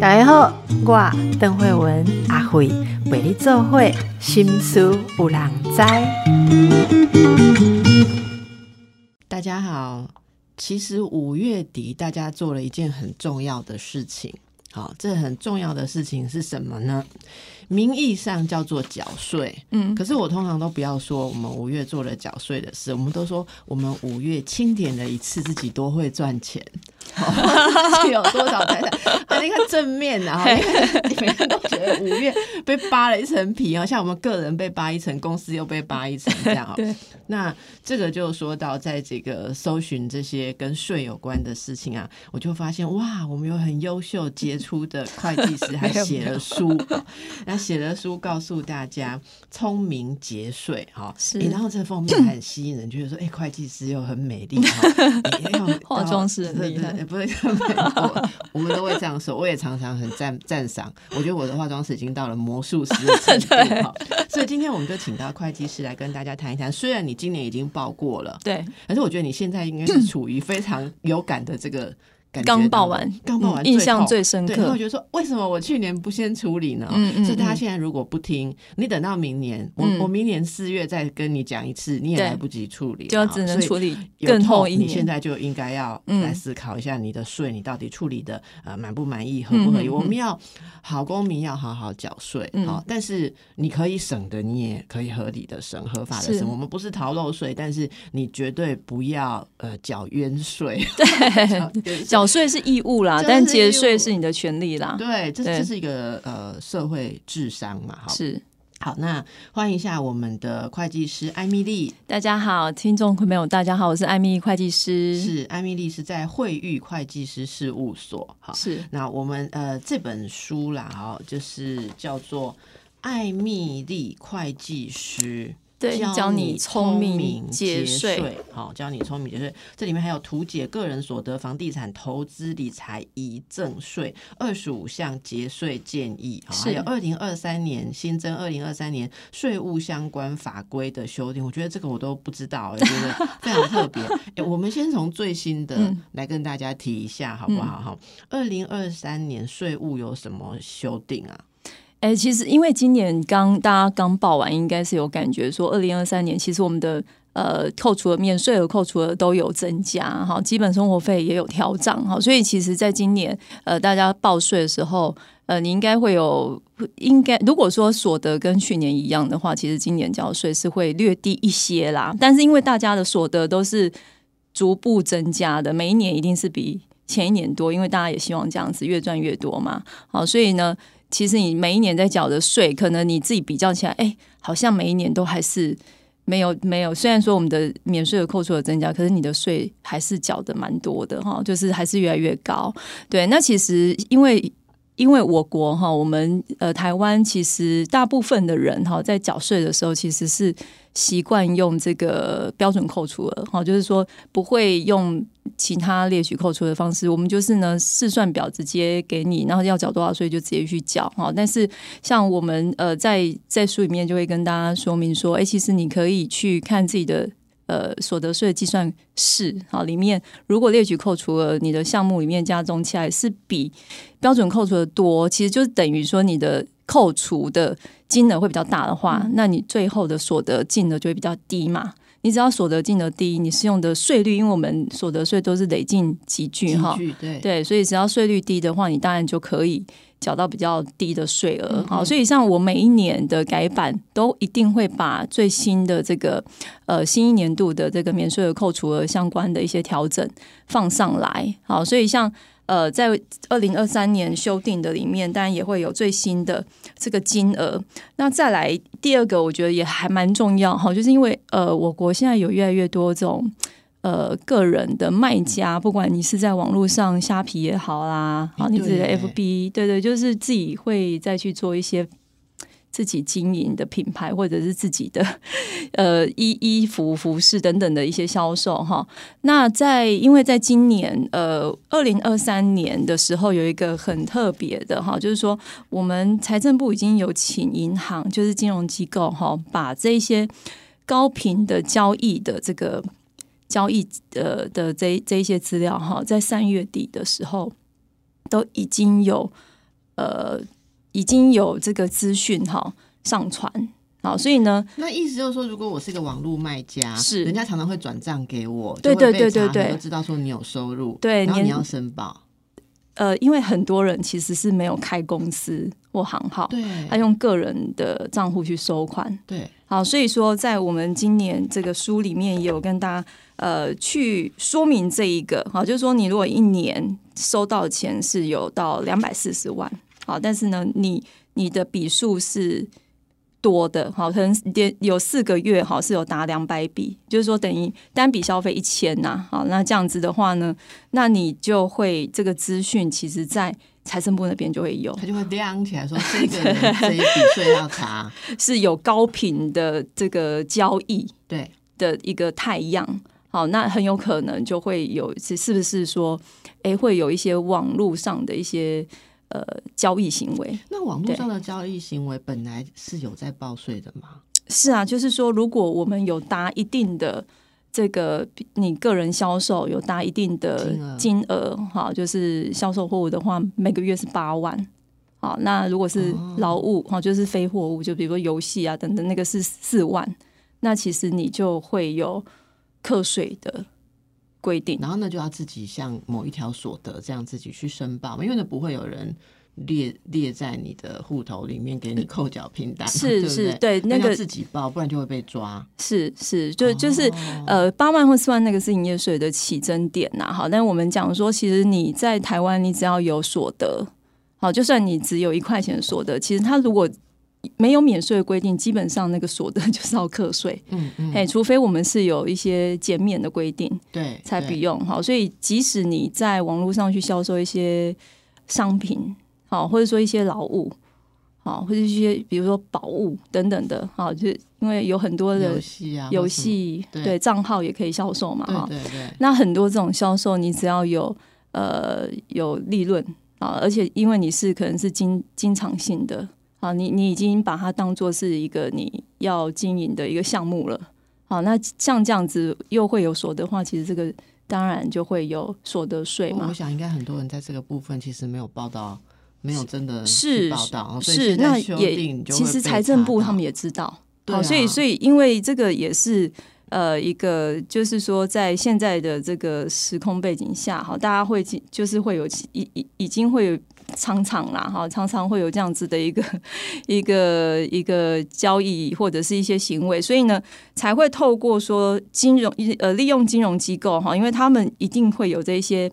大家好，我邓慧文阿慧为你做会心思有人知。大家好，其实五月底大家做了一件很重要的事情。好，这很重要的事情是什么呢？名义上叫做缴税，嗯，可是我通常都不要说我们五月做了缴税的事，我们都说我们五月清点了一次自己多会赚钱。有多少财产？啊，你看正面的哈，你们都觉得五月被扒了一层皮啊，像我们个人被扒一层，公司又被扒一层这样啊。对，那这个就说到在这个搜寻这些跟税有关的事情啊，我就发现哇，我们有很优秀杰出的会计师，还写了书，那写了书告诉大家聪明节税哈。是，然后这封面很吸引人，觉得说，哎，会计师又很美丽哈，化妆师很厉害。也不是我我们都会这样说。我也常常很赞赞赏，我觉得我的化妆师已经到了魔术师的程度 所以今天我们就请到会计师来跟大家谈一谈。虽然你今年已经报过了，对，可是我觉得你现在应该是处于非常有感的这个。刚报完，刚报完，印象最深刻。我觉得说，为什么我去年不先处理呢？嗯嗯。所以他现在如果不听，你等到明年，我我明年四月再跟你讲一次，你也来不及处理，就要只能处理更后一年。你现在就应该要来思考一下，你的税你到底处理的呃满不满意，合不合理？我们要好公民，要好好缴税。好，但是你可以省的，你也可以合理的省，合法的省。我们不是逃漏税，但是你绝对不要呃缴冤税。对，缴。税是义务啦，但节税是你的权利啦。对，这这是一个呃社会智商嘛。哈，是好，那欢迎一下我们的会计师艾米丽。大家好，听众朋友大家好，我是艾米丽会计师。是艾米丽是在惠誉会计师事务所。好，是那我们呃这本书啦，哈，就是叫做艾米丽会计师。教你聪明节税，好，教你聪明节税。这里面还有图解个人所得、房地产投资理财遗赠税二十五项节税建议，还有二零二三年新增二零二三年税务相关法规的修订。我觉得这个我都不知道，我觉得非常特别。哎，我们先从最新的来跟大家提一下，好不好？哈，二零二三年税务有什么修订啊？哎，其实因为今年刚大家刚报完，应该是有感觉说，二零二三年其实我们的呃扣除的免税额、扣除额都有增加哈，基本生活费也有调涨哈，所以其实在今年呃大家报税的时候，呃你应该会有应该如果说所得跟去年一样的话，其实今年交税是会略低一些啦。但是因为大家的所得都是逐步增加的，每一年一定是比前一年多，因为大家也希望这样子越赚越多嘛。好，所以呢。其实你每一年在缴的税，可能你自己比较起来，哎，好像每一年都还是没有没有。虽然说我们的免税额扣除了增加，可是你的税还是缴的蛮多的哈，就是还是越来越高。对，那其实因为因为我国哈，我们呃台湾其实大部分的人哈，在缴税的时候其实是。习惯用这个标准扣除额，哈，就是说不会用其他列举扣除的方式。我们就是呢，试算表直接给你，然后要缴多少税就直接去缴，哈。但是像我们呃，在在书里面就会跟大家说明说，哎，其实你可以去看自己的呃所得税计算式，啊，里面如果列举扣除了你的项目里面加总起来是比标准扣除的多，其实就是等于说你的。扣除的金额会比较大的话，那你最后的所得金额就会比较低嘛。你只要所得金额低，你适用的税率，因为我们所得税都是累进集聚哈，对对，所以只要税率低的话，你当然就可以缴到比较低的税额。好，所以像我每一年的改版都一定会把最新的这个呃新一年度的这个免税额扣除额相关的一些调整放上来。好，所以像。呃，在二零二三年修订的里面，当然也会有最新的这个金额。那再来第二个，我觉得也还蛮重要哈，就是因为呃，我国现在有越来越多这种呃个人的卖家，不管你是在网络上虾皮也好啦，好你自己的 FB，对对，就是自己会再去做一些。自己经营的品牌，或者是自己的 呃衣衣服、服饰等等的一些销售哈。那在因为在今年呃二零二三年的时候，有一个很特别的哈，就是说我们财政部已经有请银行，就是金融机构哈，把这些高频的交易的这个。交易的的这这一些资料哈，在三月底的时候都已经有呃已经有这个资讯哈上传。好，所以呢，那意思就是说，如果我是一个网络卖家，是。人家常常会转账给我，对对对对对。知道说你有收入，对然后你要申报，呃，因为很多人其实是没有开公司或行号，对。他用个人的账户去收款。对，好，所以说在我们今年这个书里面也有跟大家呃去说明这一个，好，就是说你如果一年收到的钱是有到两百四十万，好，但是呢，你你的笔数是多的，好，可能连有四个月好是有达两百笔，就是说等于单笔消费一千呐，好，那这样子的话呢，那你就会这个资讯其实在财政部那边就会有，他就会亮起来说 这个人这一笔税要查，是有高频的这个交易，对，的一个太阳。好，那很有可能就会有是是不是说，诶，会有一些网络上的一些呃交易行为？那网络上的交易行为本来是有在报税的吗？是啊，就是说，如果我们有达一定的这个你个人销售有达一定的金额金额，好，就是销售货物的话，每个月是八万。好，那如果是哦劳务，哈、就是非货物，就比如说游戏啊等等，那个是四万，那其实你就会有课税的规定。然后呢，就要自己像某一条所得这样自己去申报，因为呢不会有人列列在你的户头里面给你扣缴凭单，是是对对那个自己报，不然就会被抓。是是，就就是、哦呃，八万或四万那个是营业税的起征点呐、好，但我们讲说，其实你在台湾，你只要有所得，好，就算你只有一块钱所得，其实他如果没有免税的规定，基本上那个所得就是要 课税，嗯嗯，哎、除非我们是有一些减免的规定对，才不用好，所以即使你在网络上去销售一些商品，好，或者说一些劳务。好，或者一些比如说宝物等等的，好，就是因为有很多的游戏啊，游戏对对账号也可以销售嘛，哈。对对对，那很多这种销售，你只要有呃有利润啊，而且因为你是可能是经经常性的啊，你你已经把它当做是一个你要经营的一个项目了。好，那像这样子又会有所得的话，其实这个当然就会有所得税嘛。我想应该很多人在这个部分其实没有报道，没有真的是报道，所以是，那也其实财政部他们也知道，对好，所以啊所以因为这个也是呃一个就是说在现在的这个时空背景下，哈，大家会进就是会有已已已经会有常常啦，哈，常常会有这样子的一个 一个一个交易或者是一些行为，所以呢才会透过说金融呃利用金融机构哈，因为他们一定会有这些。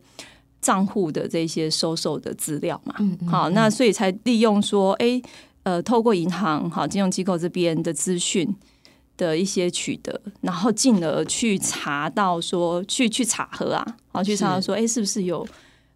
账户的这些收受的资料嘛，嗯嗯好，那所以才利用说，哎、呃，透过银行、哈金融机构这边的资讯的一些取得，然后进而去查到说，去去查核啊，好去查到说，哎、是不是有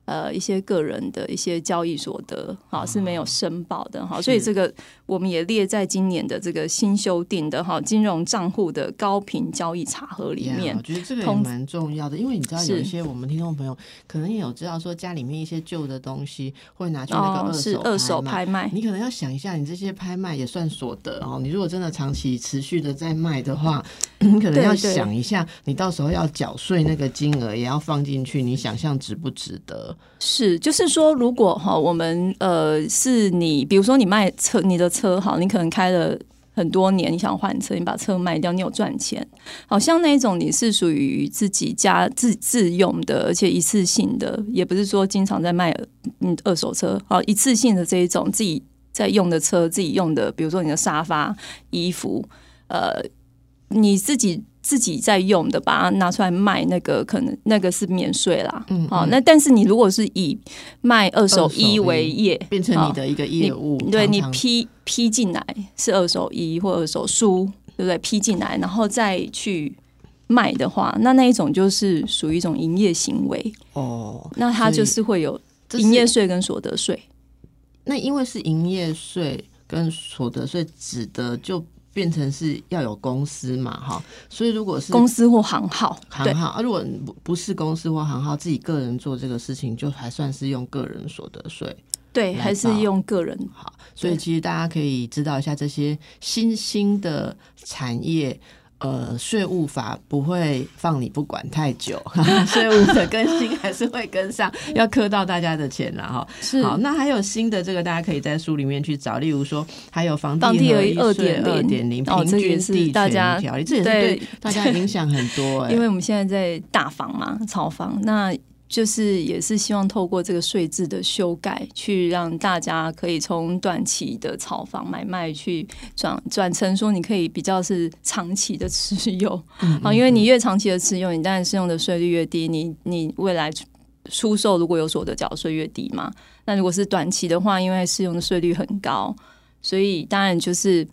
呃一些个人的一些交易所得，好是没有申报的，哈，所以这个我们也列在今年的这个新修订的哈金融账户的高频交易查核里呀面我，觉得这个也蛮重要的，因为你知道有一些我们听众朋友可能也有知道说家里面一些旧的东西会拿去那个哦，二手是二手。拍卖，你可能要想一下，你这些拍卖也算所得哦。你如果真的长期持续的在卖的话，你可能要想一下，你到时候要缴税那个金额也要放进去，你想象值不值得？是，就是说，如果哈，我们呃，是你，比如说你卖车，你的车好，你可能开了很多年，你想换车，你把车卖掉，你有赚钱，好像那一种你是属于自己家自自用的，而且一次性的，也不是说经常在卖嗯二手车，好一次性的这一种自己在用的车，自己用的，比如说你的沙发、衣服，呃，你自己自己在用的，把它拿出来卖，那个可能那个是免税啦。嗯好，嗯那但是你如果是以卖二手衣为业，变成你的一个业务，对你批批进来是二手衣或二手书，对不对？批进来，然后再去卖的话，那那一种就是属于一种营业行为，哦，那它就是会有营业税跟所得税。那因为是营业税跟所得税指的就变成是要有公司嘛，哈，所以如果是公司或行号，对行号啊，如果不不是公司或行号自己个人做这个事情，就还算是用个人所得税。对，来还是用个人好，所以其实大家可以知道一下这些新兴的产业。呃，税务法不会放你不管太久，税务的更新还是会跟上，要磕到大家的钱了哈。是好，那还有新的这个，大家可以在书里面去找，例如说还有房房地合一二税二点零平均地大家条例，这也是对大家影响很多。哎，因为我们现在在大房嘛，炒房那。就是也是希望透过这个税制的修改，去让大家可以从短期的炒房买卖，去转转成说你可以比较是长期的持有啊，因为你越长期的持有，你当然适用的税率越低，你你未来出售如果有所得缴税越低嘛。那如果是短期的话，因为适用的税率很高，所以当然就是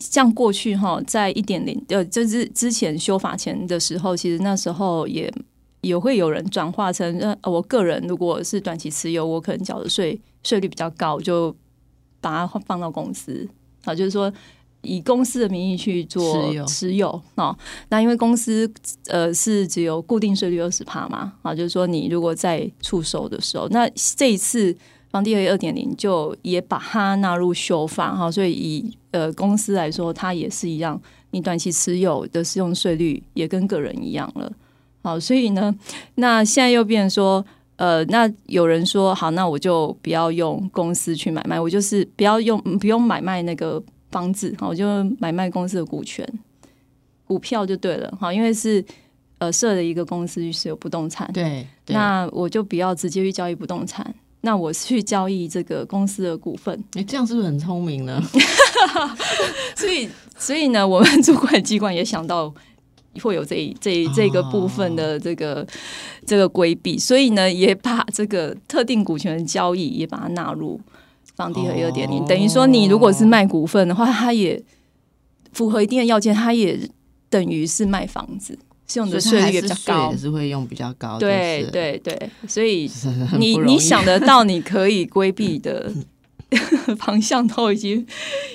像过去哈，在一点零呃，就是之前修法前的时候，其实那时候也。也会有人转化成，呃，我个人如果是短期持有，我可能缴的税税率比较高，就把它放到公司啊，就是说以公司的名义去做持有啊。那因为公司呃是只有固定税率二十帕嘛啊，就是说你如果在出售的时候，那这一次房地产二点零就也把它纳入修法哈，所以以呃公司来说，它也是一样，你短期持有的适用税率也跟个人一样了。好，所以呢，那现在又变成说，呃，那有人说，好，那我就不要用公司去买卖，我就是不要用，不用买卖那个房子，好，我就买卖公司的股权、股票就对了，好，因为是呃设了一个公司是有不动产，对，那我就不要直接去交易不动产，那我去交易这个公司的股份，你这样是不是很聪明呢？所以，所以呢，我们主管机关也想到。会有这这这个部分的这个这个规避，所以呢，也把这个特定股权的交易也把它纳入房地合一二点零。等于说，你如果是卖股份的话，它也符合一定的要件，它也等于是卖房子，用的税率比较高，也是会用比较高。对对对，所以 你你想得到你可以规避的 方向，都已经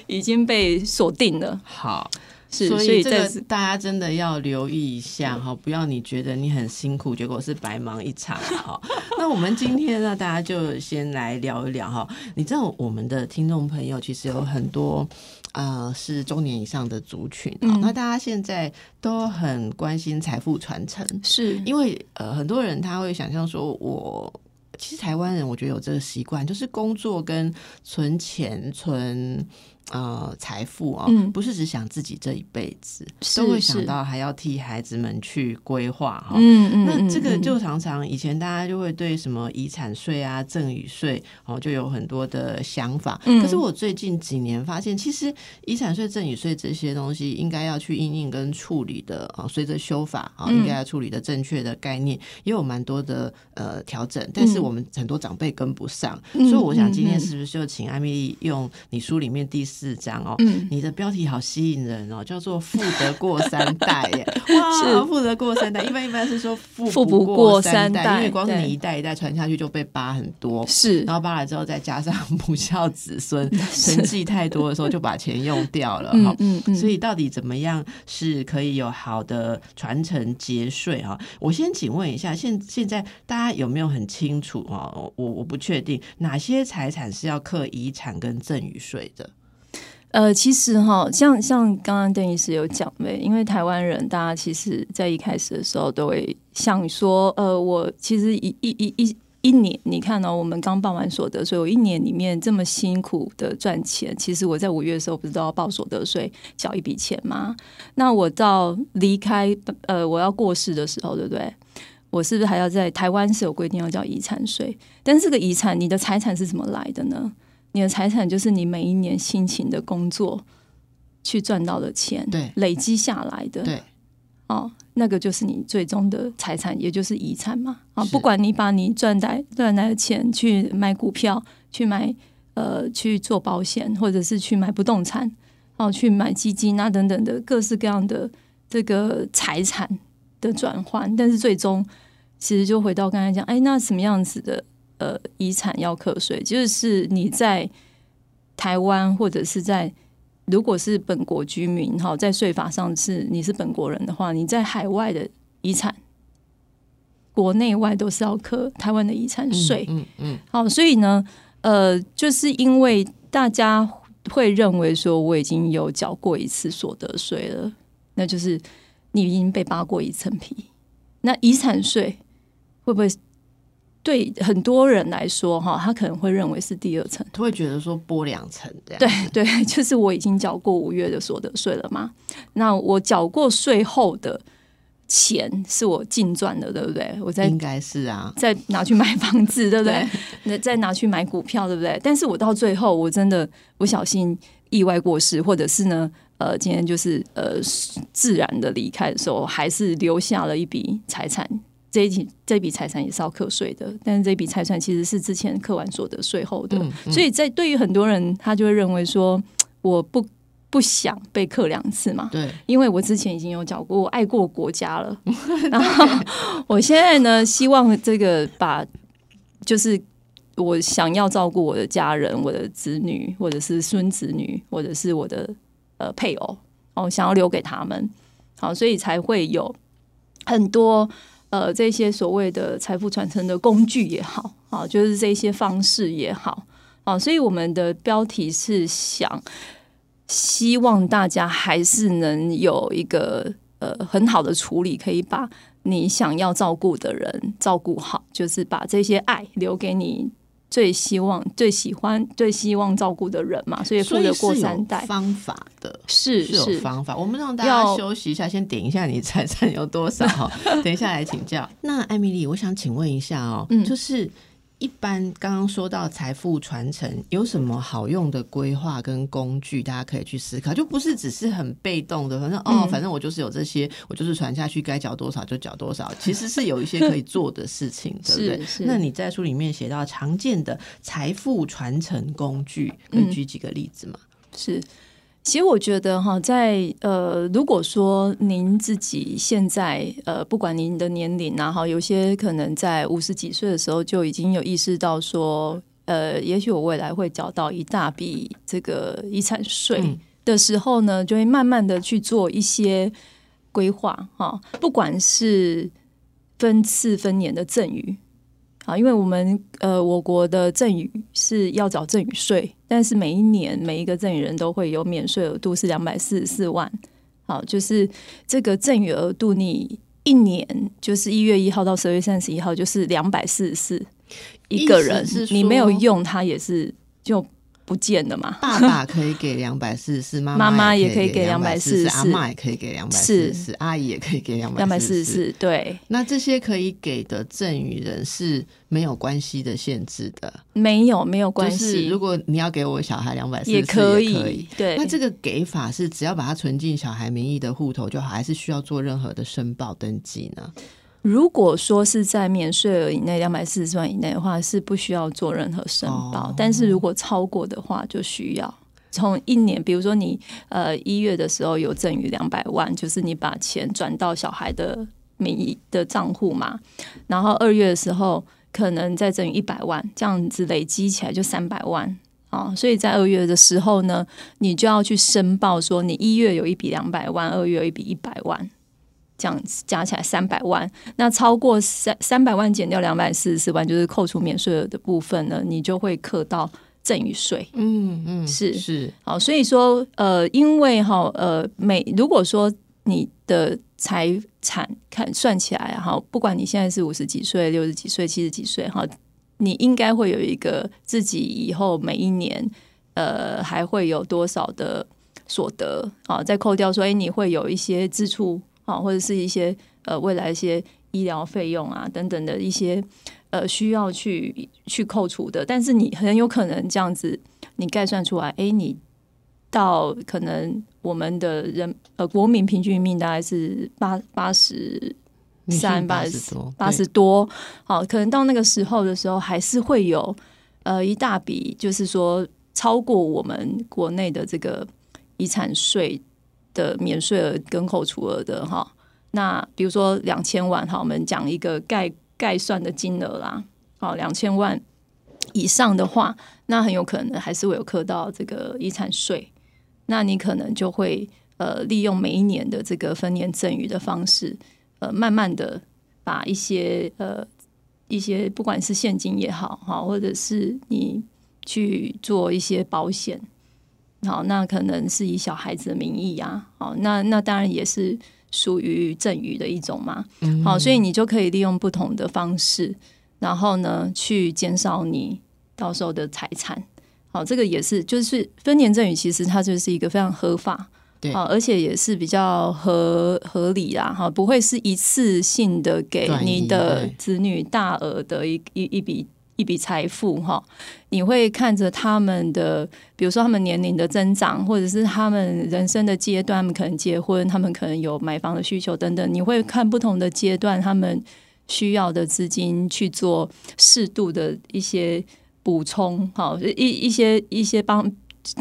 已经被锁定了。好。所以这个大家真的要留意一下哈，不要你觉得你很辛苦，结果是白忙一场 哈。那我们今天呢，大家就先来聊一聊哈。你知道我们的听众朋友其实有很多啊，是中年以上的族群啊。那大家现在都很关心财富传承，是因为呃，很多人他会想象说，我其实台湾人我觉得有这个习惯，就是工作跟存钱存。呃，财富啊，不是只想自己这一辈子，都会想到还要替孩子们去规划哈。嗯嗯，那这个就常常以前大家就会对什么遗产税啊、赠与税哦，就有很多的想法。可是我最近几年发现，其实遗产税、赠与税这些东西应该要去应应跟处理的啊，随着修法啊，应该要处理的正确的概念也有蛮多的呃调整，但是我们很多长辈跟不上，所以我想今天是不是就请艾米丽用你书里面第。四章哦，你的标题好吸引人哦，叫做“富得过三代”耶！哇，富得过三代，一般一般是说富不过三代，因为光是你一代一代传下去就被扒很多，是，然后扒了之后再加上母孝子孙，成绩太多的时候就把钱用掉了哈。嗯嗯，所以到底怎么样是可以有好的传承节税哈？我先请问一下，现现在大家有没有很清楚啊？我我不确定哪些财产是要课遗产跟赠与税的。呃，其实哈，像像刚刚邓医师有讲呗，因为台湾人，大家其实在一开始的时候都会想说，呃，我其实一一一一一年，你看到我们刚报完所得税，我一年里面这么辛苦的赚钱，其实我在五月的时候不是都要报所得税，缴一笔钱吗？那我到离开呃我要过世的时候，对不对？我是不是还要在台湾是有规定要交遗产税？但是这个遗产，你的财产是怎么来的呢？你的财产就是你每一年辛勤的工作去赚到的钱，对，累积下来的，对，哦，那个就是你最终的财产，也就是遗产嘛。啊，不管你把你赚来赚来的钱去买股票，去买呃去做保险，或者是去买不动产，哦，去买基金啊等等的各式各样的这个财产的转换，但是最终其实就回到刚才讲，哎，那什么样子的？呃，遗产要课税，就是你在台湾或者是在如果是本国居民哈，在税法上是你是本国人的话，你在海外的遗产，国内外都是要课台湾的遗产税。嗯嗯。好，所以呢，呃，就是因为大家会认为说我已经有缴过一次所得税了，那就是你已经被扒过一层皮。那遗产税会不会对很多人来说，哈，他可能会认为是第二层，他会觉得说拨两层这样。对 对，就是我已经缴过五月的所得税了嘛，那我缴过税后的钱是我净赚的，对不对？我在应该是啊，再拿去买房子，对不对？那再拿去买股票，对不对？但是我到最后，我真的不小心意外过世，或者是呢，呃，今天就是呃自然的离开的时候，还是留下了一笔财产。这一笔这笔财产也是要课税的，但是这笔财产其实是之前课完所得税后的，所以在对于很多人，他就会认为说，我不不想被课两次嘛，对，因为我之前已经有缴过，我爱过国家了，然后我现在呢，希望这个把就是我想要照顾我的家人、我的子女，或者是孙子女，或者是我的呃配偶，哦，想要留给他们，好，所以才会有很多。呃，这些所谓的财富传承的工具也好，啊，就是这些方式也好，啊，所以我们的标题是想希望大家还是能有一个呃很好的处理，可以把你想要照顾的人照顾好，就是把这些爱留给你。最希望、最喜欢、最希望照顾的人嘛，所以富得过三代。方法的是是有方法。我们让大家休息一下，先点一下你财产 有多少，等一下来请教。那艾米丽，我想请问一下哦，就是。一般刚刚说到财富传承有什么好用的规划跟工具，大家可以去思考，就不是只是很被动的，反正哦，反正我就是有这些，我就是传下去，该缴多少就缴多少。其实是有一些可以做的事情，对不对？那你在书里面写到常见的财富传承工具，可以举几个例子吗？是。其实我觉得哈，在呃，如果说您自己现在呃，不管您的年龄啊，哈，有些可能在五十几岁的时候就已经有意识到说，呃，也许我未来会缴到一大笔这个遗产税的时候呢，就会慢慢的去做一些规划哈，不管是分次分年的赠与。啊，因为我们呃，我国的赠与是要缴赠与税，但是每一年每一个赠与人都会有免税额度是两百四十四万。好，就是这个赠与额度，你一年就是一月一号到十二月三十一号，就是两百四十四一个人，你没有用，它也是就。不见了嘛？爸爸可以给两百四十四，妈妈也可以给两百四十四，阿妈也可以给两百四十四，阿姨也可以给两百四十四。对，那这些可以给的赠与人是没有关系的限制的，没有没有关系。如果你要给我小孩两百四十四，也可以。对，那这个给法是只要把它存进小孩名义的户头就好，还是需要做任何的申报登记呢？如果说是在免税额以内两百四十万以内的话，是不需要做任何申报；但是如果超过的话，就需要从一年，比如说你呃一月的时候有赠与两百万，就是你把钱转到小孩的名义的账户嘛，然后二月的时候可能再赠与一百万，这样子累积起来就三百万啊。所以在二月的时候呢，你就要去申报说，你一月有一笔两百万，二月有一笔一百万。这样加起来三百万，那超过三三百万减掉两百四十四万，就是扣除免税额的部分呢，你就会扣到赠与税。嗯嗯，是是好，所以说呃，因为哈呃，每如果说你的财产看算起来哈，不管你现在是五十几岁、六十几岁、七十几岁哈，你应该会有一个自己以后每一年呃还会有多少的所得啊，再扣掉所以，你会有一些支出。啊，或者是一些呃未来一些医疗费用啊等等的一些呃需要去去扣除的，但是你很有可能这样子，你概算出来，哎，你到可能我们的人呃国民平均命大概是八八十三八十多八十多，好，可能到那个时候的时候，还是会有呃一大笔，就是说超过我们国内的这个遗产税。的免税额跟扣除额的哈，那比如说两千万哈，我们讲一个概概算的金额啦，哦两千万以上的话，那很有可能还是会有扣到这个遗产税，那你可能就会呃利用每一年的这个分年赠与的方式，呃慢慢的把一些呃一些不管是现金也好哈，或者是你去做一些保险。好，那可能是以小孩子的名义啊，好，那那当然也是属于赠与的一种嘛，好，所以你就可以利用不同的方式，然后呢，去减少你到时候的财产。好，这个也是，就是分年赠与，其实它就是一个非常合法，对，好，而且也是比较合合理啦，哈，不会是一次性的给你的子女大额的一一一笔一笔财富，哈，你会看着他们的，比如说他们年龄的增长，或者是他们人生的阶段，他们可能结婚，他们可能有买房的需求等等，你会看不同的阶段，他们需要的资金去做适度的一些。补充好一一些一些帮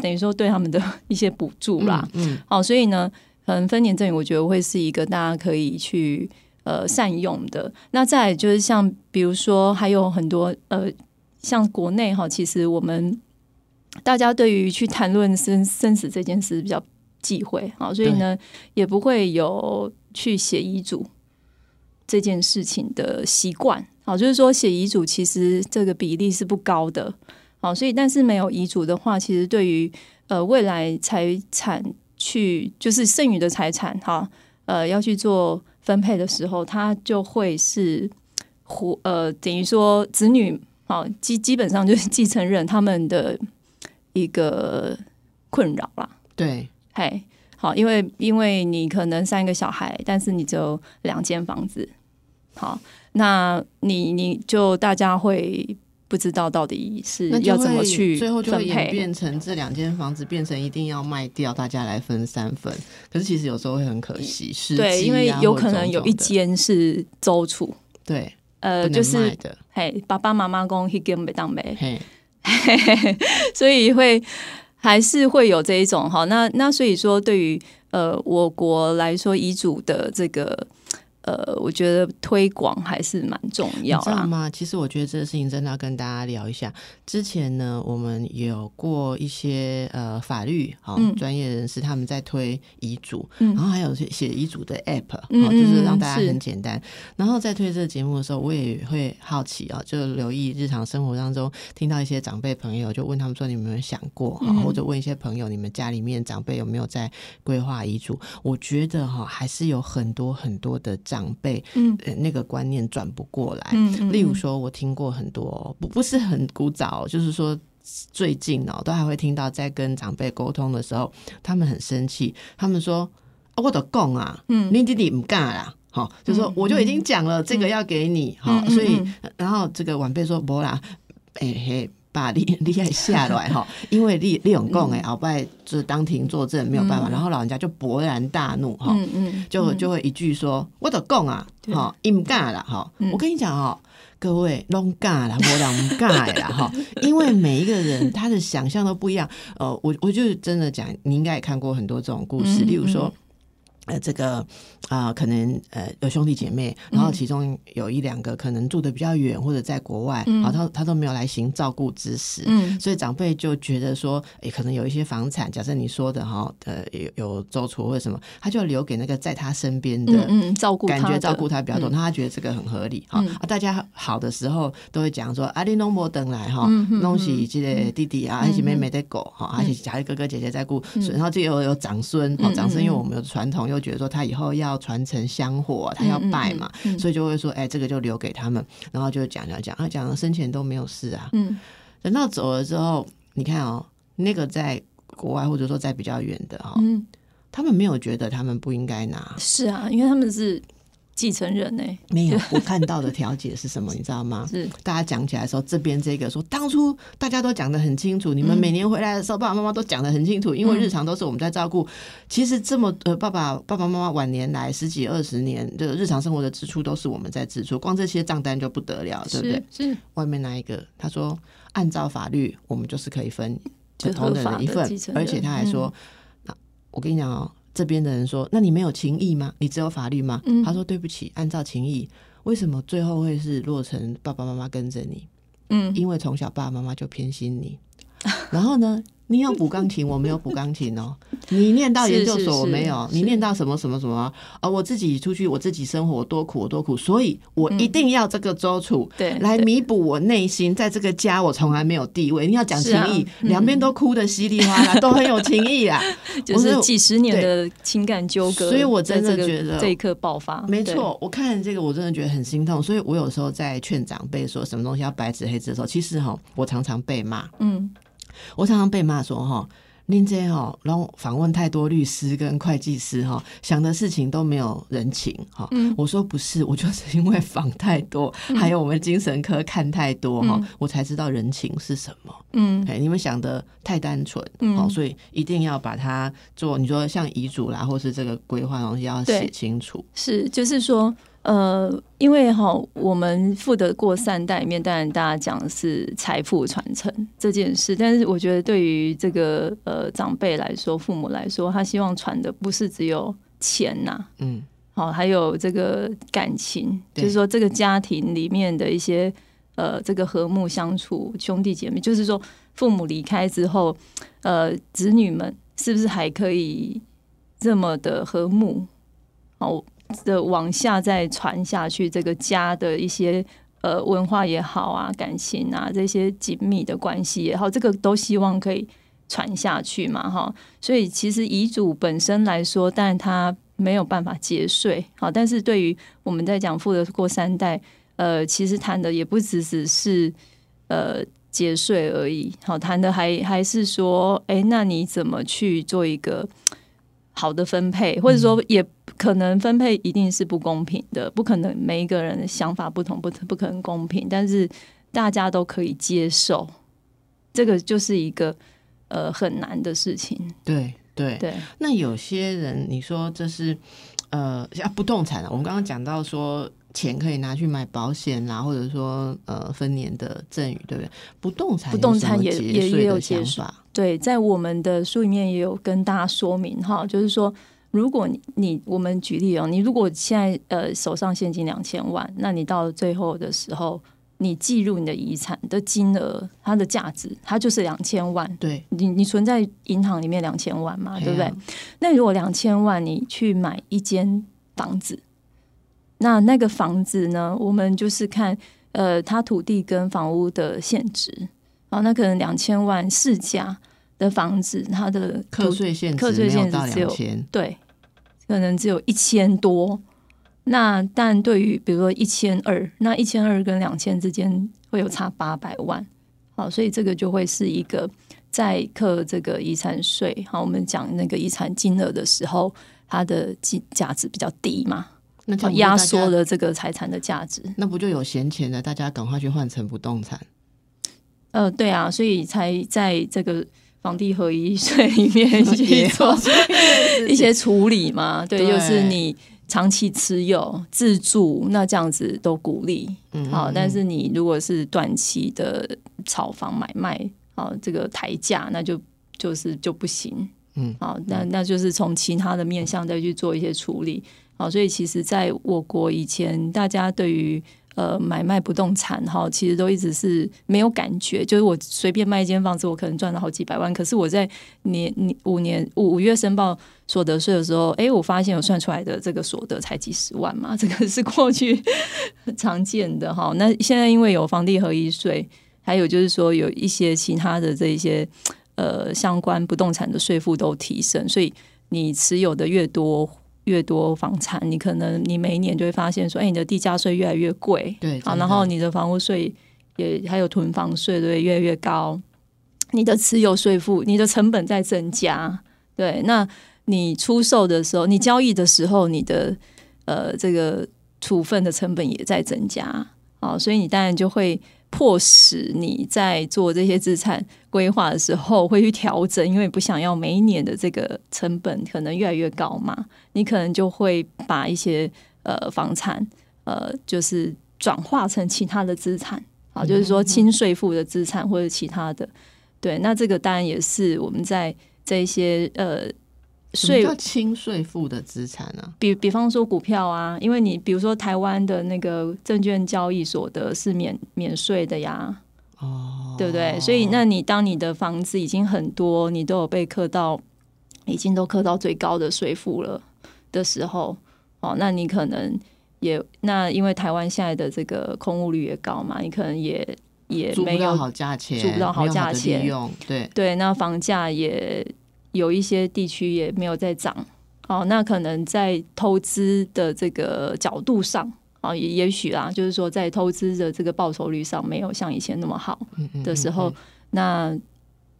等于说对他们的一些补助啦，嗯，好，所以呢，可能分年赠与，我觉得会是一个大家可以去呃善用的。那再就是像比如说还有很多呃，像国内哈，其实我们大家对于去谈论生生死这件事比较忌讳，啊，所以呢也不会有去写遗嘱这件事情的习惯。啊，就是说写遗嘱其实这个比例是不高的，好，所以但是没有遗嘱的话，其实对于呃未来财产去就是剩余的财产哈，呃要去做分配的时候，他就会是活呃等于说子女好基基本上就是继承人他们的一个困扰啦。对，嘿，好，因为因为你可能三个小孩，但是你只有两间房子，好。那你你就大家会不知道到底是要怎么去最后就会演变成这两间房子变成一定要卖掉，大家来分三份。可是其实有时候会很可惜，是对，因为有可能有一间是租处，对，呃，就是嘿，爸爸妈妈公一间没当没，嘿，所以会还是会有这一种哈。那那所以说，对于呃我国来说，遗嘱的这个。呃，我觉得推广还是蛮重要，知道吗？其实我觉得这个事情真的要跟大家聊一下。之前呢，我们有过一些呃法律好专业人士他们在推遗嘱，然后还有写遗嘱的 app，好就是让大家很简单。然后在推这个节目的时候，我也会好奇啊，就留意日常生活当中听到一些长辈朋友，就问他们说：“你们有没有想过？”哈，或者问一些朋友：“你们家里面长辈有没有在规划遗嘱？”我觉得哈，还是有很多很多的。长辈，嗯，那个观念转不过来。嗯，例如说，我听过很多，不不是很古早，就是说最近哦，都还会听到在跟长辈沟通的时候，他们很生气，他们说：“我的讲啊，嗯，你弟弟唔干啦，好，就说我就已经讲了，这个要给你，好，所以然后这个晚辈说不啦，哎嘿。”把你你也下来哈，因为你你永共哎，鳌拜就是当庭作证没有办法，然后老人家就勃然大怒哈，就就会一句说：“我的供啊，哈，唔干了哈。”我跟你讲哦，各位拢干了，我讲唔干了哈，因为每一个人他的想象都不一样。呃，我我就真的讲，你应该也看过很多这种故事，例如说。呃，这个啊，可能呃有兄弟姐妹，然后其中有一两个可能住的比较远，或者在国外，好，他他都没有来行照顾之时，嗯，所以长辈就觉得说，诶，可能有一些房产，假设你说的哈，呃，有有周厨或者什么，他就留给那个在他身边的，嗯，照顾感觉照顾他比较多，那他觉得这个很合理，哈，啊，大家好的时候都会讲说，阿里弄莫等来哈，弄起这个弟弟啊，而且妹妹的狗哈，而且还有哥哥姐姐在顾，然后就有有长孙，哦，长孙因为我们有传统又觉得说他以后要传承香火，他要拜嘛，所以就会说，哎，这个就留给他们，然后就讲讲讲，啊，讲生前都没有事啊，嗯，等到走了之后，你看哦，那个在国外或者说在比较远的哈，嗯，他们没有觉得他们不应该拿，是啊，因为他们是。继承人呢？没有，我看到的调解是什么？你知道吗？是大家讲起来的时候，这边这个说，当初大家都讲的很清楚，你们每年回来的时候，爸爸妈妈都讲的很清楚，因为日常都是我们在照顾。其实这么呃，爸爸爸爸妈妈晚年来十几二十年的日常生活的支出都是我们在支出，光这些账单就不得了，对不对？是外面那一个？他说按照法律，我们就是可以分不同的一份，而且他还说，那我跟你讲哦。这边的人说：“那你没有情义吗？你只有法律吗？”他说：“对不起，按照情义，为什么最后会是落成爸爸妈妈跟着你？嗯，因为从小爸爸妈妈就偏心你，然后呢？你有补钢琴，我没有补钢琴哦。你念到研究所，我没有。你念到什么什么什么？而我自己出去，我自己生活多苦，多苦，所以我一定要这个周楚，对，来弥补我内心在这个家我从来没有地位。你要讲情义，两边都哭的稀里哗啦，都很有情义啊，就是几十年的情感纠葛。所以我真的觉得这一刻爆发，没错。我看这个，我真的觉得很心痛。所以我有时候在劝长辈说什么东西要白纸黑字的时候，其实哈，我常常被骂，嗯。我常常被骂说哈，林姐哈，然后访问太多律师跟会计师哈，想的事情都没有人情哈。我说不是，我就是因为访太多，还有我们精神科看太多哈，我才知道人情是什么。嗯，哎，你们想的太单纯，好，所以一定要把它做。你说像遗嘱啦，或是这个规划东西要写清楚。是，就是说。呃，因为哈，我们富得过三代里面，当然大家讲的是财富传承这件事，但是我觉得对于这个呃长辈来说，父母来说，他希望传的不是只有钱呐，嗯，好，还有这个感情，就是说这个家庭里面的一些呃这个和睦相处，兄弟姐妹，就是说父母离开之后，呃，子女们是不是还可以这么的和睦？哦。的往下再传下去，这个家的一些呃文化也好啊，感情啊，这些紧密的关系也好，这个都希望可以传下去嘛，哈。所以其实遗嘱本身来说，但它没有办法节税，好，但是对于我们在讲富的过三代，呃，其实谈的也不只只是呃节税而已，好，谈的还还是说，哎，那你怎么去做一个？好的分配，或者说也可能分配一定是不公平的，不可能每一个人的想法不同，不不可能公平，但是大家都可以接受，这个就是一个呃很难的事情。对对对，那有些人你说这是呃像不动产啊，我们刚刚讲到说。钱可以拿去买保险啊，或者说呃分年的赠与，对不对？不动产不动产也也也有想法。对，在我们的书里面也有跟大家说明哈，就是说，如果你你我们举例哦，你如果现在呃手上现金两千万，那你到最后的时候，你计入你的遗产的金额，它的价值，它就是两千万。对，你你存在银行里面两千万嘛，对不对？那如果两千万你去买一间房子。那那个房子呢？我们就是看呃，它土地跟房屋的现值啊。那可能两千万市价的房子，它的课税现课税现值只有对，可能只有一千多。那但对于比如说一千二，那一千二跟两千之间会有差八百万。好，所以这个就会是一个在课这个遗产税。好，我们讲那个遗产金额的时候，它的价价值比较低嘛。那压缩了这个财产的价值，那不就有闲钱了？大家赶快去换成不动产。呃，对啊，所以才在这个房地合一税里面 去做一些处理嘛。对，就是你长期持有自住，那这样子都鼓励。嗯，好，但是你如果是短期的炒房买卖，好，这个抬价，那就就是就不行。嗯，好，那那就是从其他的面向再去做一些处理。好，所以其实，在我国以前，大家对于呃买卖不动产哈，其实都一直是没有感觉。就是我随便卖一间房子，我可能赚了好几百万。可是我在年年五年五五月申报所得税的时候，哎，我发现我算出来的这个所得才几十万嘛，这个是过去常见的哈。那现在因为有房地合一税，还有就是说有一些其他的这一些呃相关不动产的税负都提升，所以你持有的越多。越多房产，你可能你每一年就会发现说，哎，你的地价税越来越贵，对，好，然后你的房屋税也还有囤房税，对，越来越高，你的持有税负，你的成本在增加，对，那你出售的时候，你交易的时候，你的呃这个处分的成本也在增加，好，所以你当然就会。迫使你在做这些资产规划的时候会去调整，因为不想要每一年的这个成本可能越来越高嘛，你可能就会把一些呃房产呃就是转化成其他的资产啊，就是说轻税负的资产或者其他的。对，那这个当然也是我们在这些呃。税叫轻税负的资产呢？比比方说股票啊，因为你比如说台湾的那个证券交易所得是免免税的呀。哦。对不对？所以，那你当你的房子已经很多，你都有被课到，已经都课到最高的税负了的时候，哦，那你可能也那因为台湾现在的这个空屋率也高嘛，你可能也也没有好价钱，租不到好价钱，用对对，那房价也有一些地区也没有在涨，哦，那可能在投资的这个角度上。啊，也也许啦，就是说，在投资的这个报酬率上没有像以前那么好的时候，那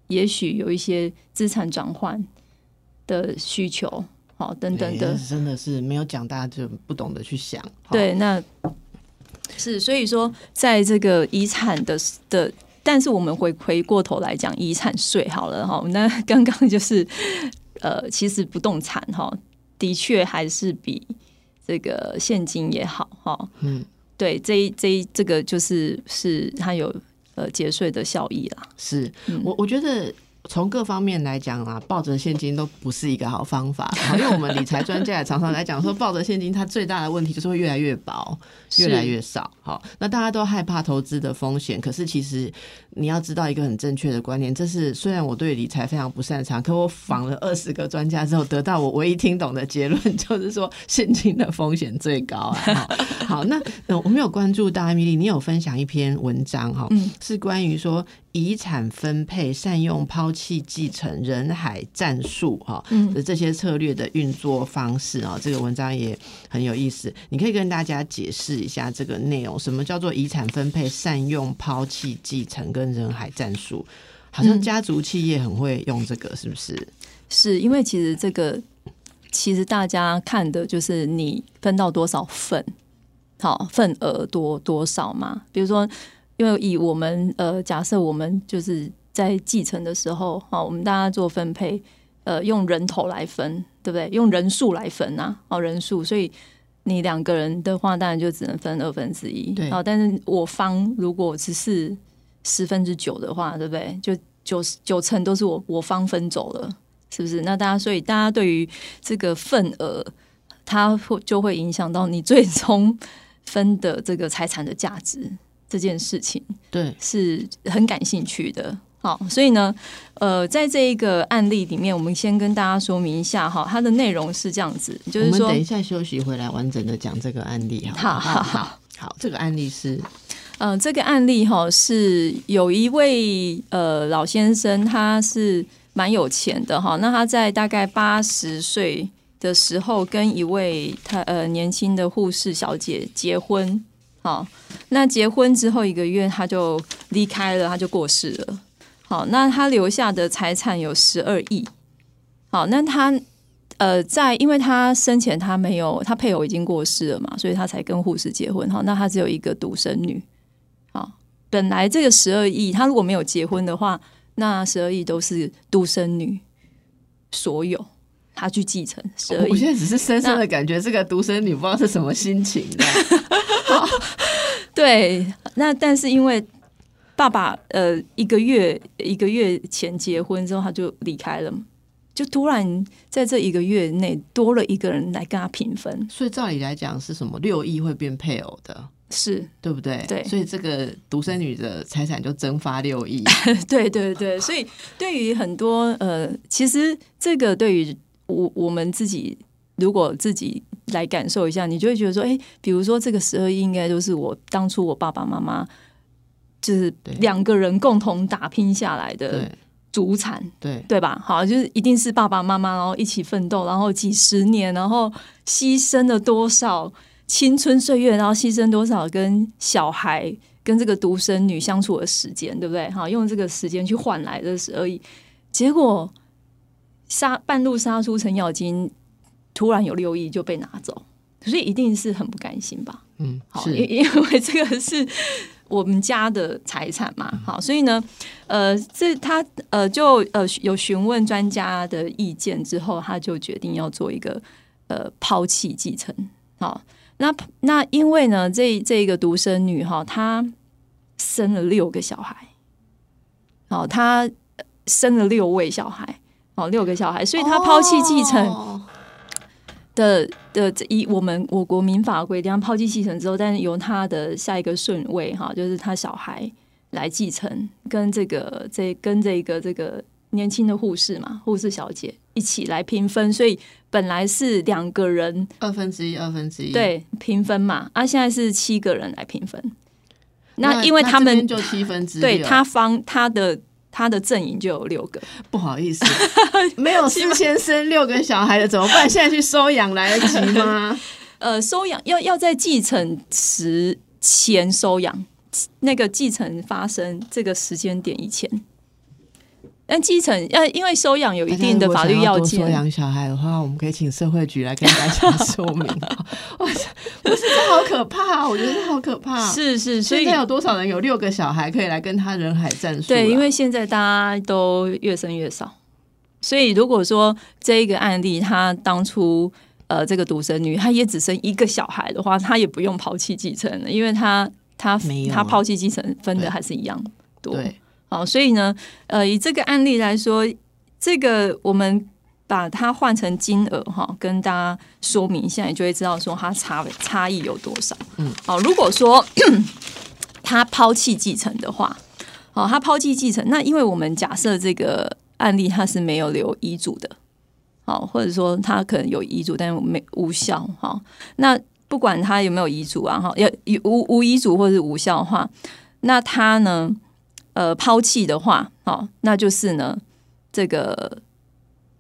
也许有一些资产转换的需求，好等等的，真的是没有讲，大家就不懂得去想。对，那是所以说，在这个遗产的的，但是我们回回过头来讲遗产税好了哈，那 刚刚就是呃，其实不动产哈，的确还是比。这个现金也好，哈，嗯，对，这一这一这个就是是它有呃节税的效益啦。是我我觉得。从各方面来讲啊，抱着现金都不是一个好方法。因为我们理财专家也常常来讲说，抱着现金它最大的问题就是会越来越薄，越来越少。好，那大家都害怕投资的风险，可是其实你要知道一个很正确的观念，这是虽然我对理财非常不擅长，可我访了二十个专家之后，得到我唯一听懂的结论 就是说，现金的风险最高啊。好，那我没有关注到艾米丽，你有分享一篇文章哈，是关于说。遗产分配、善用抛弃继承、人海战术，哈的这些策略的运作方式啊，这个文章也很有意思。你可以跟大家解释一下这个内容，什么叫做遗产分配、善用抛弃继承跟人海战术？好像家族企业很会用这个，是不是？是因为其实这个其实大家看的就是你分到多少份，好份额多多少嘛？比如说。因为以我们呃，假设我们就是在继承的时候，哈，我们大家做分配，呃，用人头来分，对不对？用人数来分啊，哦，人数，所以你两个人的话，当然就只能分二分之一，对。好，但是我方如果只是十分之九的话，对不对？就九九成都是我我方分走了，是不是？那大家，所以大家对于这个份额，它会就会影响到你最终分的这个财产的价值。这件事情对。是很感兴趣的，好，所以呢，呃，在这一个案例里面，我们先跟大家说明一下哈，它的内容是这样子，就是说，等一下休息回来，完整的讲这个案例，好好好，好，这个案例是，嗯，这个案例哈是有一位呃老先生，他是蛮有钱的哈，那他在大概八十岁的时候，跟一位他呃年轻的护士小姐结婚。好，那结婚之后一个月他就离开了，他就过世了。好，那他留下的财产有十二亿。好，那他呃，在因为他生前他没有他配偶已经过世了嘛，所以他才跟护士结婚。好，那他只有一个独生女。好，本来这个十二亿，他如果没有结婚的话，那十二亿都是独生女所有。他去继承，所以我现在只是深深的感觉，这个独生女不知道是什么心情。对，那但是因为爸爸呃一个月一个月前结婚之后他就离开了，就突然在这一个月内多了一个人来跟他平分，所以照理来讲是什么六亿会变配偶的，是对不对？对，所以这个独生女的财产就蒸发六亿。对对对，所以对于很多呃，其实这个对于。我我们自己如果自己来感受一下，你就会觉得说，哎，比如说这个十二亿应该都是我当初我爸爸妈妈就是两个人共同打拼下来的祖产，对对吧？好，就是一定是爸爸妈妈然后一起奋斗，然后几十年，然后牺牲了多少青春岁月，然后牺牲多少跟小孩跟这个独生女相处的时间，对不对？好，用这个时间去换来的十二亿，结果。杀半路杀出程咬金，突然有六亿就被拿走，所以一定是很不甘心吧？嗯，好，因 因为这个是我们家的财产嘛，好，所以呢，呃，这他呃就呃有询问专家的意见之后，他就决定要做一个呃抛弃继承。好，那那因为呢，这这个独生女哈，她生了六个小孩，好，她生了六位小孩。哦，六个小孩，所以他抛弃继承的的这以我们我国民法规定，抛弃继承之后，但是由他的下一个顺位哈，就是他小孩来继承，跟这个这跟这个这个年轻的护士嘛，护士小姐一起来平分，所以本来是两个人二分之一，二分之一，，对平分嘛，啊，现在是七个人来平分。那那因为他们就七分之六对他方他的他的阵营就有六个，不好意思，没有事先生六个小孩的怎么办？现在去收养来得及吗？呃，收养要要在继承时前收养，那个继承发生这个时间点以前。但继承要因为收养有一定的法律要件收，养小孩的话，我们可以请社会局来跟大家 说明。哇，不是这好可怕，我觉得这好可怕。是是，所以现在有多少人有六个小孩可以来跟他人海战术啊？对，因为现在大家都越生越少，所以如果说这一个案例，他当初呃这个独生女，她也只生一个小孩的话，她也不用抛弃继承了，因为她她她抛弃继承分的还是一样多。对好，所以呢，呃，以这个案例来说，这个我们把它换成金额哈，跟大家说明一下，你就会知道说它差差异有多少。嗯，好，如果说 他抛弃继承的话，好，他抛弃继承，那因为我们假设这个案例他是没有留遗嘱的，好，或者说他可能有遗嘱，但是没无效，哈，那不管他有没有遗嘱啊，哈，要有无无遗嘱或者是无效的话，那他呢？呃，抛弃的话，哦，那就是呢，这个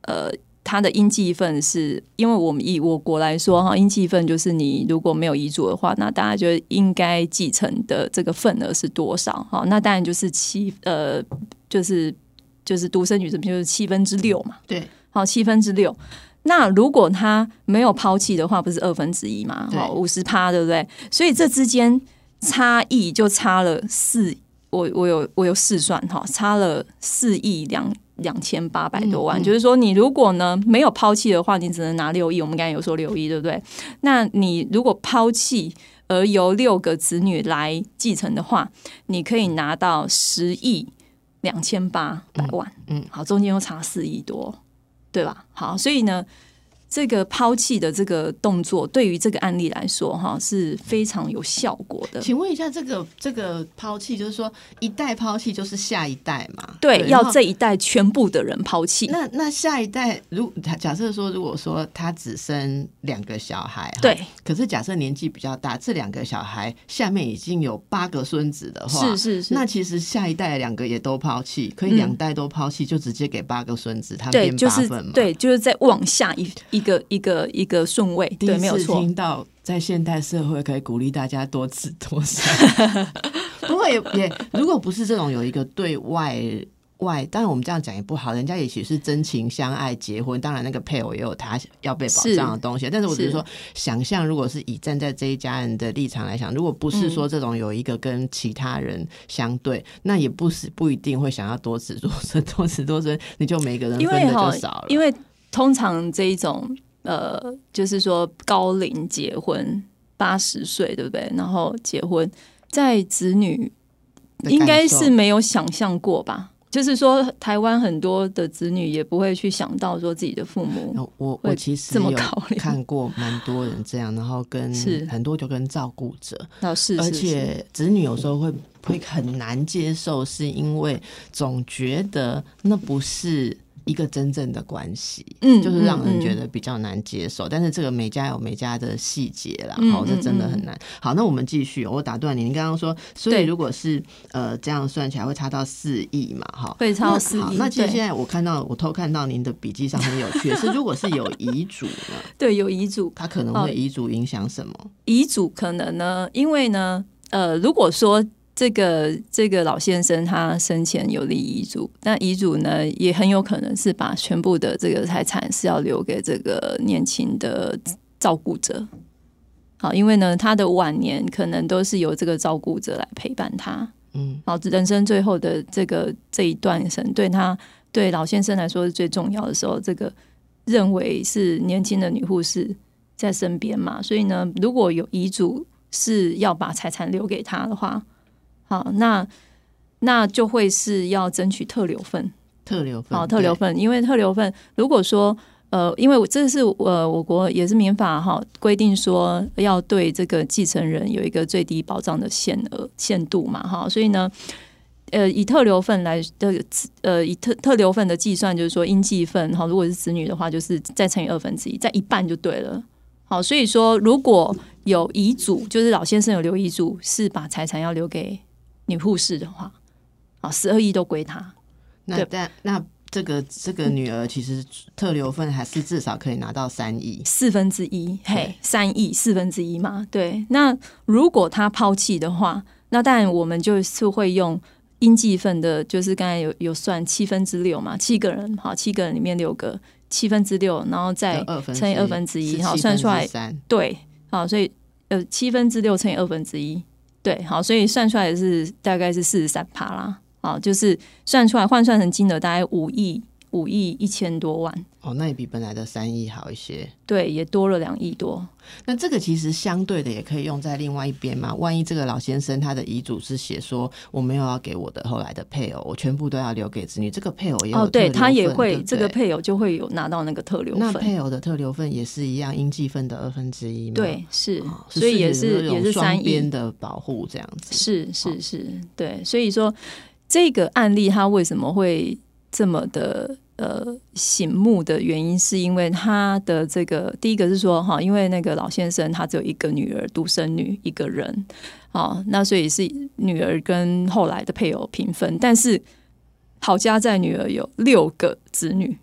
呃，他的应继份是，因为我们以我国来说，哈，应继份就是你如果没有遗嘱的话，那大家就应该继承的这个份额是多少？哈，那当然就是七呃，就是就是独生女这边就是七分之六嘛，对好，七分之六。那如果他没有抛弃的话，不是二分之一嘛？对好，五十趴，对不对？所以这之间差异就差了四，我我有我有试算哈，差了四亿两两千八百多万。嗯嗯就是说，你如果呢没有抛弃的话，你只能拿六亿。我们刚才有说六亿，对不对？那你如果抛弃而由六个子女来继承的话，你可以拿到十亿两千八百万。嗯嗯好，中间又差四亿多，对吧？好，所以呢，这个抛弃的这个动作，对于这个案例来说，哈，是非常有效果的。请问一下，这个这个抛弃，就是说一代抛弃就是下一代嘛？对，要这一代全部的人抛弃。那那下一代，如假假设说，如果说他只生两个小孩，哈对，可是假设年纪比较大，这两个小孩下面已经有八个孙子的话，是是是，那其实下一代两个也都抛弃，可以嗯两代都抛弃，就直接给八个孙子，他对，变就是八份嘛？，对，就是在往下一一个一个一个顺位，对，没有错。听到在现代社会可以鼓励大家多子多孙，不过也也如果不是这种有一个对外。外，当然我们这样讲也不好，人家也许是真情相爱结婚，当然那个配偶也有他要被保障的东西。但是我只是是说，想象如果是以站在这一家人的立场来想，如果不是嗯说这种有一个跟其他人相对，那也不是不一定会想要多子多孙，多子多孙，你就每个人分的就少了。，因为通常这一种呃，就是说高龄结婚八十岁，对不对？然后结婚，在子女的应该是没有想象过吧？就是说，台湾很多的子女也不会去想到说自己的父母我我其实这么有考虑看过蛮多人这样，然后跟是。很多就跟照顾者，老师，而是是。且子女有时候会会很难接受，是因为总觉得那不是一个真正的关系。嗯就是让人嗯觉得比较难接受，但是这个每家有每家的细节啦，嗯好、这真的嗯很难。好，那我们继续，我打断你，你刚刚说，所以如果是呃这样算起来会差到四亿嘛，哈，会差到四亿。那其实对现在我看到我偷看到您的笔记上很有趣的是，如果是有遗嘱呢，对有遗嘱，它可能哦会遗嘱影响什么？遗嘱可能呢，因为呢，呃，如果说这个这个老先生他生前有立遗嘱，那遗嘱呢也很有可能是把全部的这个财产是要留给这个年轻的照顾者。好，因为呢，他的晚年可能都是由这个照顾者来陪伴他。嗯，好，人生最后的这个这一段生，对他对老先生来说是最重要的时候，这个认为是年轻的女护士在身边嘛，所以呢，如果有遗嘱是要把财产留给他的话，好，那那就会是要争取特留份，特留份，好，特留份，因为特留份，如果说呃，因为我这是呃，我国也是民法哈规定说要对这个继承人有一个最低保障的限额限度嘛哈，所以呢，呃，以特留份来的呃，以特特留份的计算，就是说应继份哈，如果是子女的话，就是再乘以二分之一，再一半就对了。好，所以说如果有遗嘱，就是老先生有留遗嘱，是把财产要留给女护士的话，啊，十二亿都归他。那但那这个这个女儿其实特留份还是至少可以拿到三亿，四分之一，嘿，三亿四分之一嘛。对，那如果他抛弃的话，那当然我们就是会用应继份的，就是刚才有有算七分之六嘛，七个人，好，七个人里面六个。七分之六，然后再乘以二分之一，好算出来，对，好，所以呃七分之六乘以二分之一，对，好，所以算出来是大概是四十三趴啦，好，就是算出来换算成金额大概五亿。五亿一千多万哦，那也比本来的三亿好一些。对，也多了两亿多。那这个其实相对的也可以用在另外一边嘛。万一这个老先生他的遗嘱是写说我没有要给我的后来的配偶，我全部都要留给子女，这个配偶也有对他也会这个配偶就会有拿到那个特留份。那配偶的特留份也是一样应继份的二分之一嘛？对，是，所以也是也是三边的保护这样子。是是是，对，所以说这个案例他为什么会这么的？呃，醒目的原因是因为他的这个第一个是说哈，因为那个老先生他只有一个女儿，独生女一个人，啊，那所以是女儿跟后来的配偶平分，但是好家在女儿有六个子女，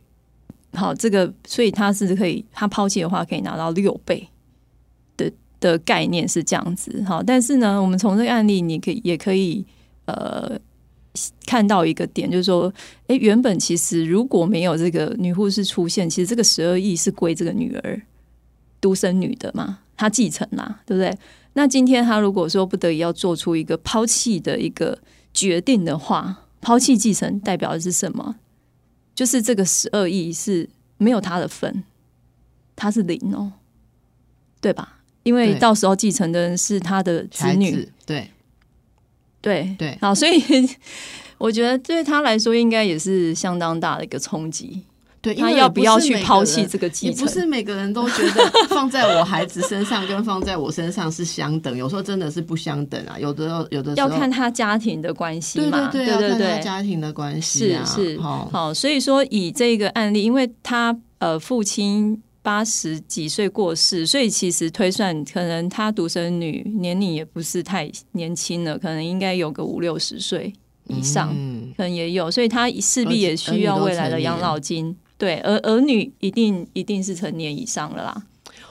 好，这个所以他是可以，他抛弃的话可以拿到六倍的的概念是这样子，好，但是呢，我们从这个案例你可以也可以呃。看到一个点，就是说，哎，原本其实如果没有这个女护士出现，其实这个十二亿是归这个女儿独生女的嘛，她继承啦，对不对？那今天她如果说不得已要做出一个抛弃的一个决定的话，抛弃继承代表的是什么？就是这个十二亿是没有她的份，她是零哦，对吧？因为到时候继承的人是她的子女，对。对对，好，所以 我觉得对他来说应该也是相当大的一个冲击。对，他要不要去抛弃这个继承？不是每个人都觉得放在我孩子身上跟放在我身上是相等，有时候真的是不相等啊。有的有的要看他家庭的关系嘛，对对对对，家庭的关系是是好。所以说以这个案例，因为他呃父亲。八十几岁过世，所以其实推算可能他独生女年龄也不是太年轻了，可能应该有个五六十岁以上，嗯可能也有，所以他势必也需要未来的养老金。对，儿儿女一定一定是成年以上了啦。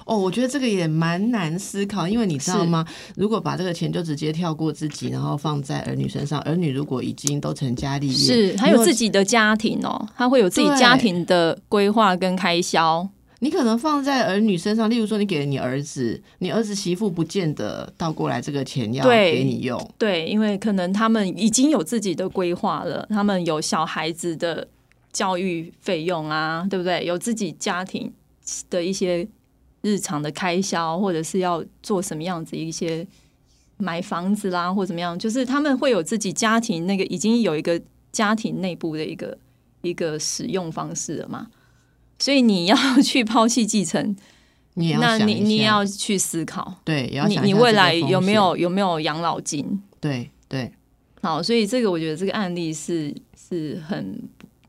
哦，我觉得这个也蛮难思考，因为你知道吗？如果把这个钱就直接跳过自己，然后放在儿女身上，儿女如果已经都成家立业，是还有自己的家庭哦，他会有自己家庭的规划跟开销。你可能放在儿女身上，例如说，你给了你儿子，你儿子媳妇不见得倒过来这个钱要给你用。对，因为可能他们已经有自己的规划了，他们有小孩子的教育费用啊，对不对？有自己家庭的一些日常的开销，或者是要做什么样子一些买房子啦，或怎么样，就是他们会有自己家庭那个已经有一个家庭内部的一个一个使用方式了嘛。所以你要去抛弃继承，你那你你也要去思考，对，你你未来有没有有没有养老金？对对，好，所以这个我觉得这个案例是是很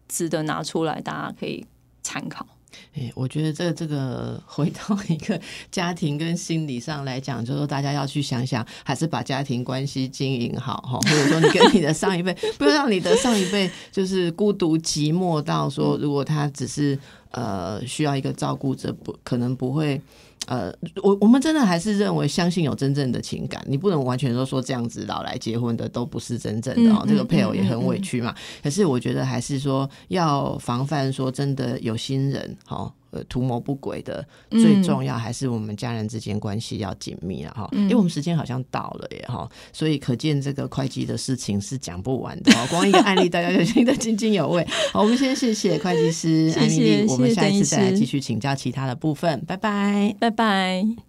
值得拿出来，大家可以参考。哎，我觉得这这个回到一个 家庭跟心理上来讲，就是说大家要去想想，还是把家庭关系经营好哈，或者说你跟你的上一辈，不要让你的上一辈就是孤独寂寞到说，如果他只是呃需要一个照顾者，不可能不会。呃，我我们真的还是认为相信有真正的情感，你不能完全都说这样子老来结婚的都不是真正的哦，这个配偶也很委屈嘛。可是我觉得还是说要防范说真的有心人哈。呃，图谋不轨的，最重要还是我们家人之间关系要紧密了哈。因为我们时间好像到了耶哈，所以可见这个会计的事情是讲不完的哦。光一个案例，大家 就听得津津有味。好，我们先谢谢会计师安妮丽，我们下一次再来继续请教其他的部分。拜拜，拜拜。